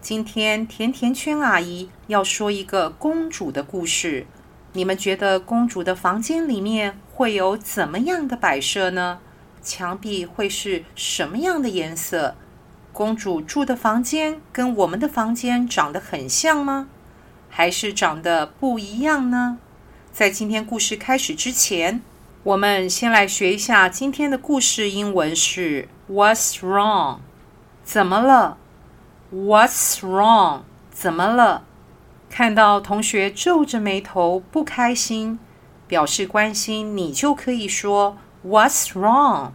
今天甜甜圈阿姨要说一个公主的故事。你们觉得公主的房间里面会有怎么样的摆设呢？墙壁会是什么样的颜色？公主住的房间跟我们的房间长得很像吗？还是长得不一样呢？在今天故事开始之前，我们先来学一下今天的故事。英文是 What's wrong？怎么了？What's wrong？怎么了？看到同学皱着眉头不开心，表示关心，你就可以说 What's wrong？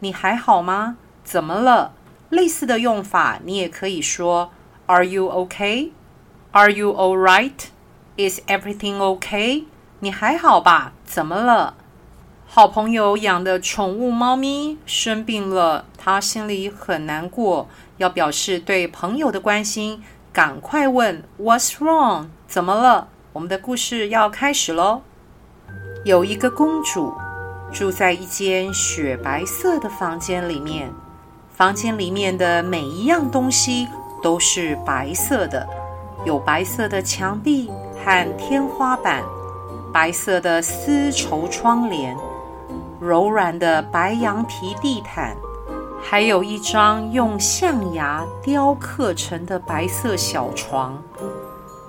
你还好吗？怎么了？类似的用法，你也可以说 Are you okay？Are you all right？Is everything okay？你还好吧？怎么了？好朋友养的宠物猫咪生病了，他心里很难过，要表示对朋友的关心，赶快问 What's wrong？怎么了？我们的故事要开始喽。有一个公主住在一间雪白色的房间里面。房间里面的每一样东西都是白色的，有白色的墙壁和天花板，白色的丝绸窗帘，柔软的白羊皮地毯，还有一张用象牙雕刻成的白色小床。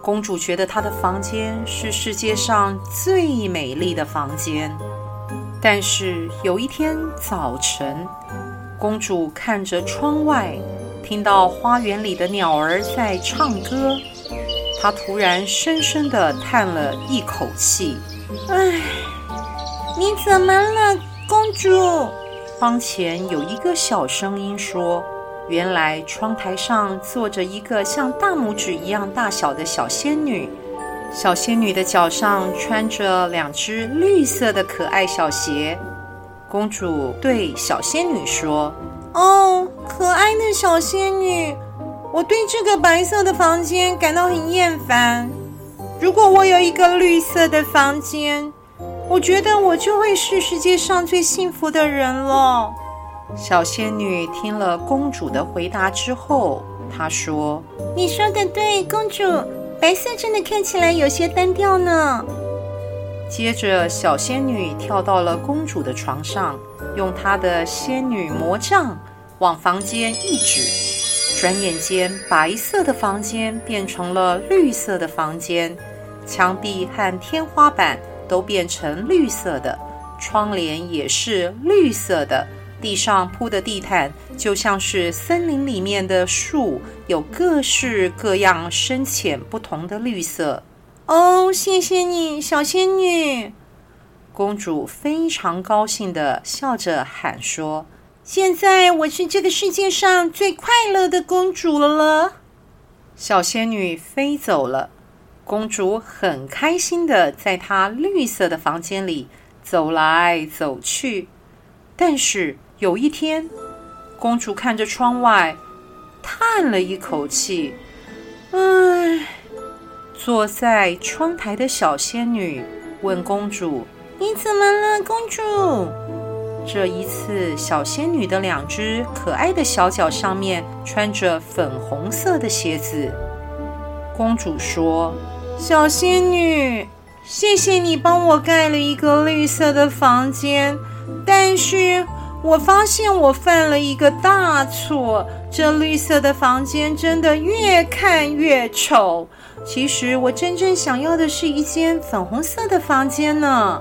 公主觉得她的房间是世界上最美丽的房间。但是有一天早晨，公主看着窗外，听到花园里的鸟儿在唱歌。她突然深深地叹了一口气：“唉，你怎么了，公主？”窗前有一个小声音说：“原来窗台上坐着一个像大拇指一样大小的小仙女。小仙女的脚上穿着两只绿色的可爱小鞋。”公主对小仙女说：“哦，可爱的小仙女，我对这个白色的房间感到很厌烦。如果我有一个绿色的房间，我觉得我就会是世界上最幸福的人了。”小仙女听了公主的回答之后，她说：“你说的对，公主，白色真的看起来有些单调呢。”接着，小仙女跳到了公主的床上，用她的仙女魔杖往房间一指，转眼间，白色的房间变成了绿色的房间，墙壁和天花板都变成绿色的，窗帘也是绿色的，地上铺的地毯就像是森林里面的树，有各式各样深浅不同的绿色。哦，谢谢你，小仙女。公主非常高兴地笑着喊说：“现在我是这个世界上最快乐的公主了。”小仙女飞走了，公主很开心的在她绿色的房间里走来走去。但是有一天，公主看着窗外，叹了一口气：“唉。”坐在窗台的小仙女问公主：“你怎么了，公主？”这一次，小仙女的两只可爱的小脚上面穿着粉红色的鞋子。公主说：“小仙女，谢谢你帮我盖了一个绿色的房间，但是我发现我犯了一个大错，这绿色的房间真的越看越丑。”其实我真正想要的是一间粉红色的房间呢。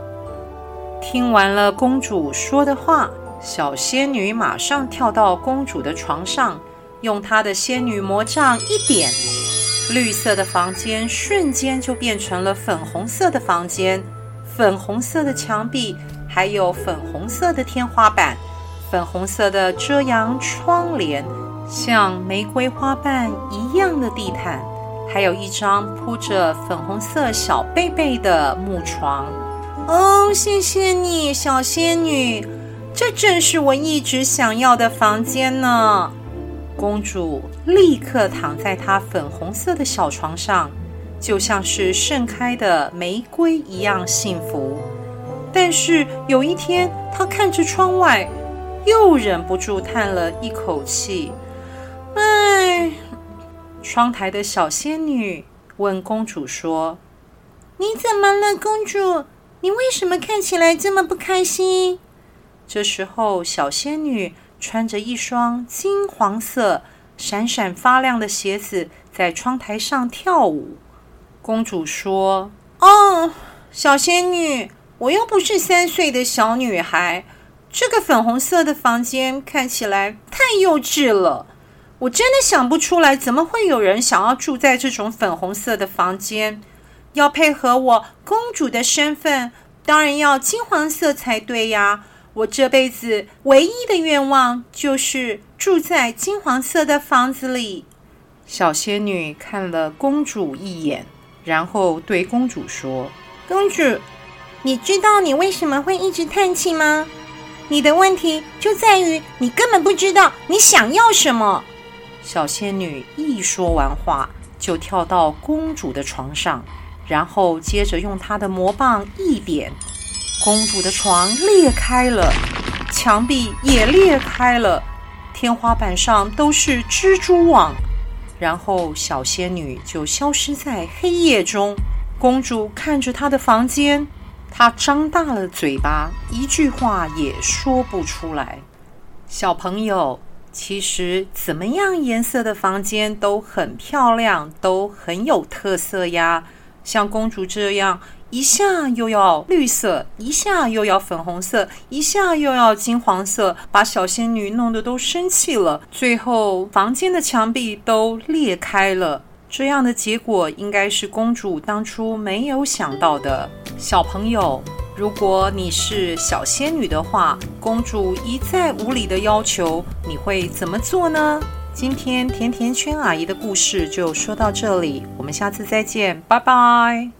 听完了公主说的话，小仙女马上跳到公主的床上，用她的仙女魔杖一点，绿色的房间瞬间就变成了粉红色的房间，粉红色的墙壁，还有粉红色的天花板，粉红色的遮阳窗帘，像玫瑰花瓣一样的地毯。还有一张铺着粉红色小被被的木床。哦，谢谢你，小仙女，这正是我一直想要的房间呢。公主立刻躺在她粉红色的小床上，就像是盛开的玫瑰一样幸福。但是有一天，她看着窗外，又忍不住叹了一口气：“唉。”窗台的小仙女问公主说：“你怎么了，公主？你为什么看起来这么不开心？”这时候，小仙女穿着一双金黄色、闪闪发亮的鞋子，在窗台上跳舞。公主说：“哦，小仙女，我又不是三岁的小女孩，这个粉红色的房间看起来太幼稚了。”我真的想不出来，怎么会有人想要住在这种粉红色的房间？要配合我公主的身份，当然要金黄色才对呀！我这辈子唯一的愿望就是住在金黄色的房子里。小仙女看了公主一眼，然后对公主说：“公主，你知道你为什么会一直叹气吗？你的问题就在于你根本不知道你想要什么。”小仙女一说完话，就跳到公主的床上，然后接着用她的魔棒一点，公主的床裂开了，墙壁也裂开了，天花板上都是蜘蛛网，然后小仙女就消失在黑夜中。公主看着她的房间，她张大了嘴巴，一句话也说不出来。小朋友。其实，怎么样颜色的房间都很漂亮，都很有特色呀。像公主这样，一下又要绿色，一下又要粉红色，一下又要金黄色，把小仙女弄得都生气了。最后，房间的墙壁都裂开了。这样的结果，应该是公主当初没有想到的。小朋友。如果你是小仙女的话，公主一再无理的要求，你会怎么做呢？今天甜甜圈阿姨的故事就说到这里，我们下次再见，拜拜。